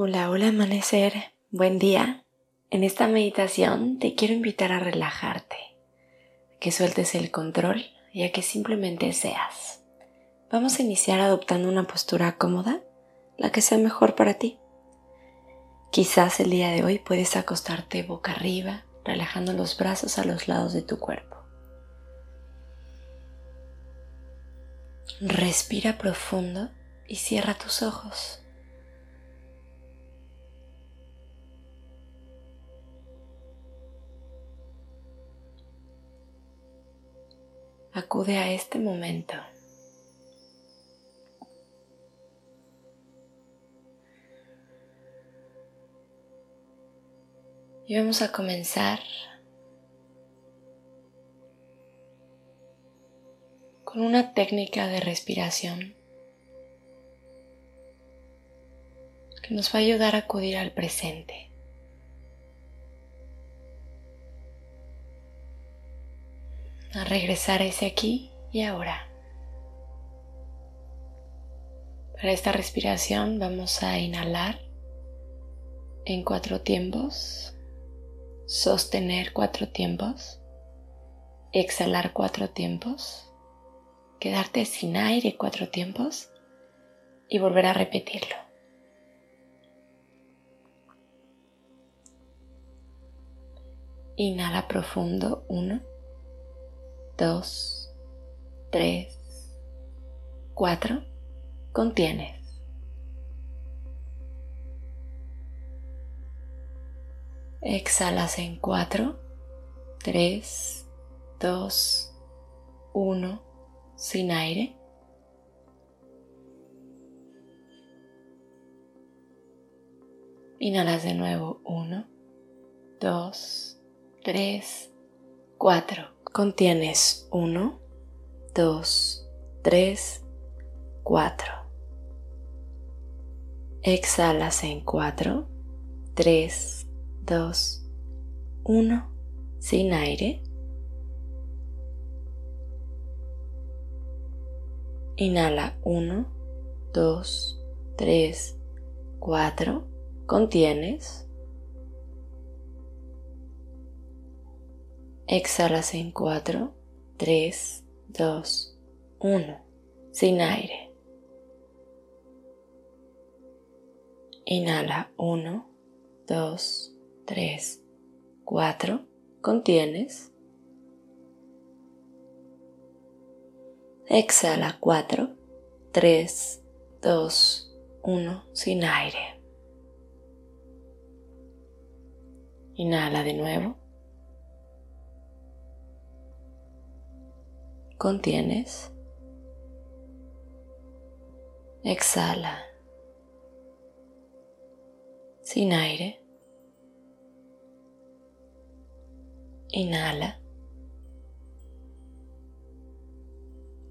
Hola, hola amanecer, buen día. En esta meditación te quiero invitar a relajarte, a que sueltes el control y a que simplemente seas. Vamos a iniciar adoptando una postura cómoda, la que sea mejor para ti. Quizás el día de hoy puedes acostarte boca arriba, relajando los brazos a los lados de tu cuerpo. Respira profundo y cierra tus ojos. Acude a este momento. Y vamos a comenzar con una técnica de respiración que nos va a ayudar a acudir al presente. A regresar a ese aquí y ahora. Para esta respiración vamos a inhalar en cuatro tiempos, sostener cuatro tiempos, exhalar cuatro tiempos, quedarte sin aire cuatro tiempos y volver a repetirlo. Inhala profundo, uno dos, tres, cuatro, contienes. Exhalas en cuatro, tres, dos, uno, sin aire. Inhalas de nuevo, uno, dos, tres, cuatro contienes 1, 2, 3, 4. Exhalas en 4, 3, 2, 1, sin aire. Inhala 1, 2, 3, 4. Contienes Exhalas en 4, 3, 2, 1, sin aire. Inhala 1, 2, 3, 4, contienes. Exhala 4, 3, 2, 1, sin aire. Inhala de nuevo. Contienes. Exhala. Sin aire. Inhala.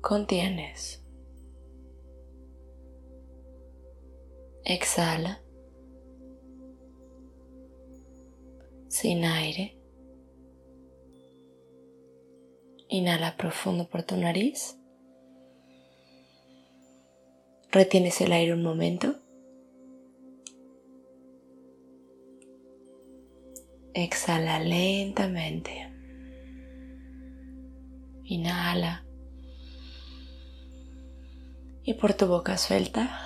Contienes. Exhala. Sin aire. Inhala profundo por tu nariz. Retienes el aire un momento. Exhala lentamente. Inhala. Y por tu boca suelta.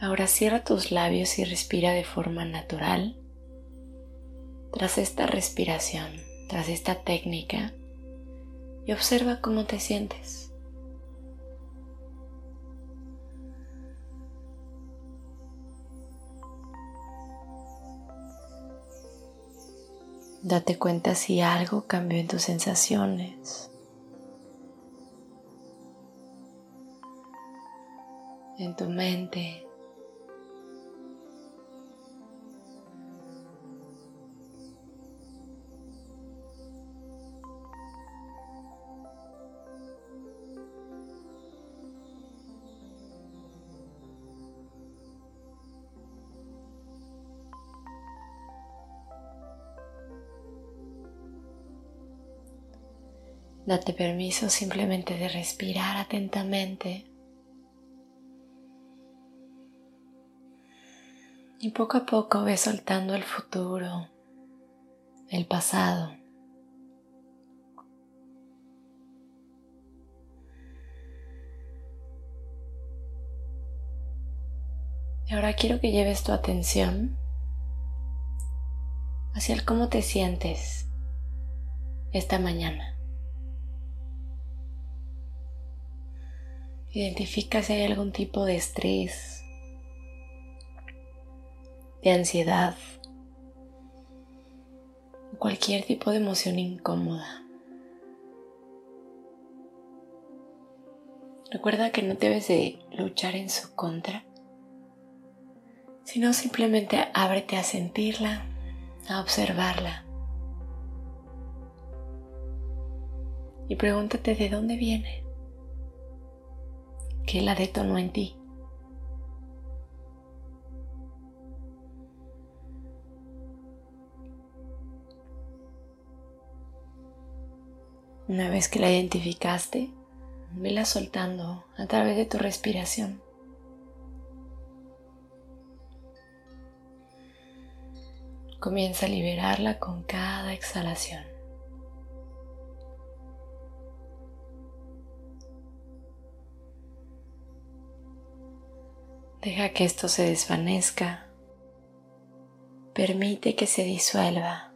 Ahora cierra tus labios y respira de forma natural tras esta respiración, tras esta técnica y observa cómo te sientes. Date cuenta si algo cambió en tus sensaciones. En tu mente. Date permiso simplemente de respirar atentamente. Y poco a poco ve soltando el futuro, el pasado. Y ahora quiero que lleves tu atención hacia el cómo te sientes esta mañana. Identifica si hay algún tipo de estrés, de ansiedad, cualquier tipo de emoción incómoda. Recuerda que no debes de luchar en su contra, sino simplemente ábrete a sentirla, a observarla. Y pregúntate de dónde viene que la detonó en ti. Una vez que la identificaste, vela soltando a través de tu respiración. Comienza a liberarla con cada exhalación. Deja que esto se desvanezca. Permite que se disuelva.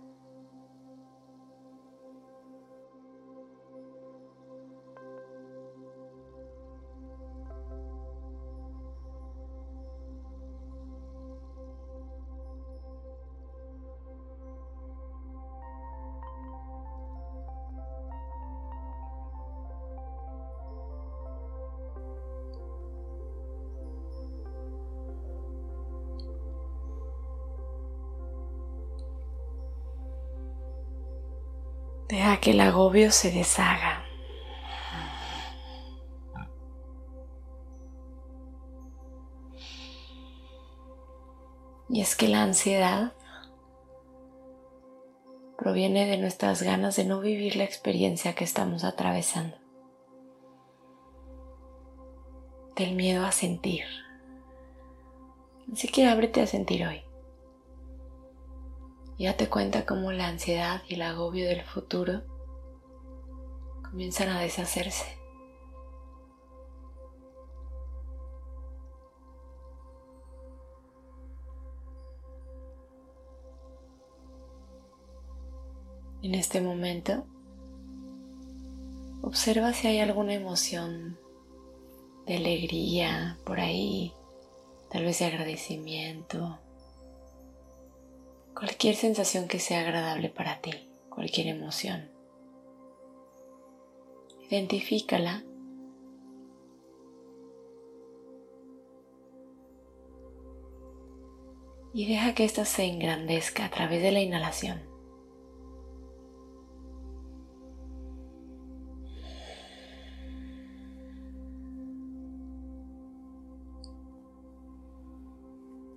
Deja que el agobio se deshaga. Y es que la ansiedad proviene de nuestras ganas de no vivir la experiencia que estamos atravesando. Del miedo a sentir. Así que ábrete a sentir hoy. Y date cuenta cómo la ansiedad y el agobio del futuro comienzan a deshacerse. En este momento, observa si hay alguna emoción de alegría por ahí, tal vez de agradecimiento, cualquier sensación que sea agradable para ti, cualquier emoción. Identifícala y deja que ésta se engrandezca a través de la inhalación.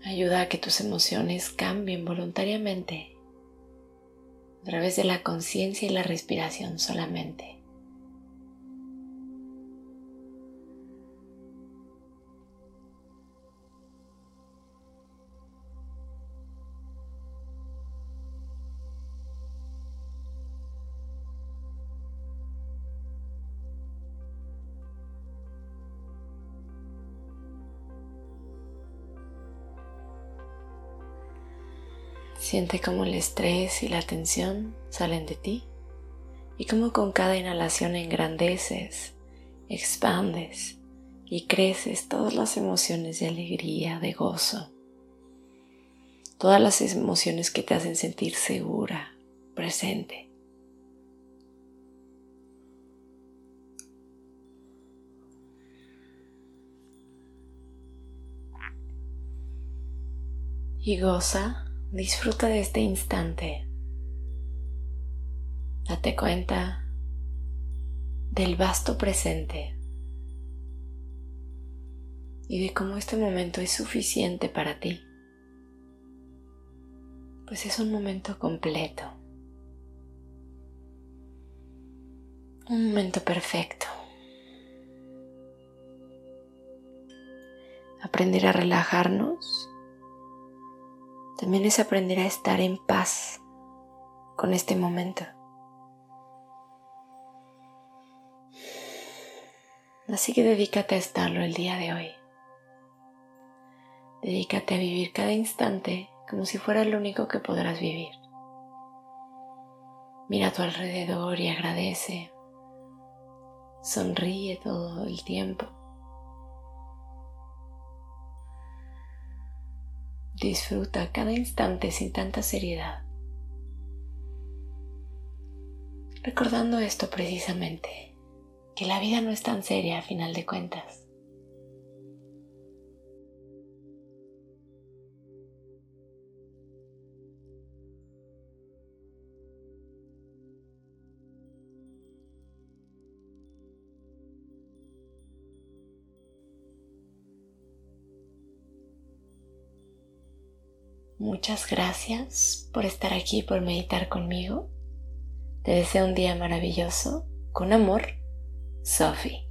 Ayuda a que tus emociones cambien voluntariamente a través de la conciencia y la respiración solamente. Siente cómo el estrés y la tensión salen de ti y cómo con cada inhalación engrandeces, expandes y creces todas las emociones de alegría, de gozo, todas las emociones que te hacen sentir segura, presente. Y goza disfruta de este instante. Date cuenta del vasto presente y de cómo este momento es suficiente para ti. Pues es un momento completo. Un momento perfecto. Aprender a relajarnos también es aprender a estar en paz con este momento. Así que dedícate a estarlo el día de hoy. Dedícate a vivir cada instante como si fuera lo único que podrás vivir. Mira a tu alrededor y agradece. Sonríe todo el tiempo. Disfruta cada instante sin tanta seriedad. Recordando esto precisamente, que la vida no es tan seria a final de cuentas. Muchas gracias por estar aquí, por meditar conmigo. Te deseo un día maravilloso. Con amor, Sophie.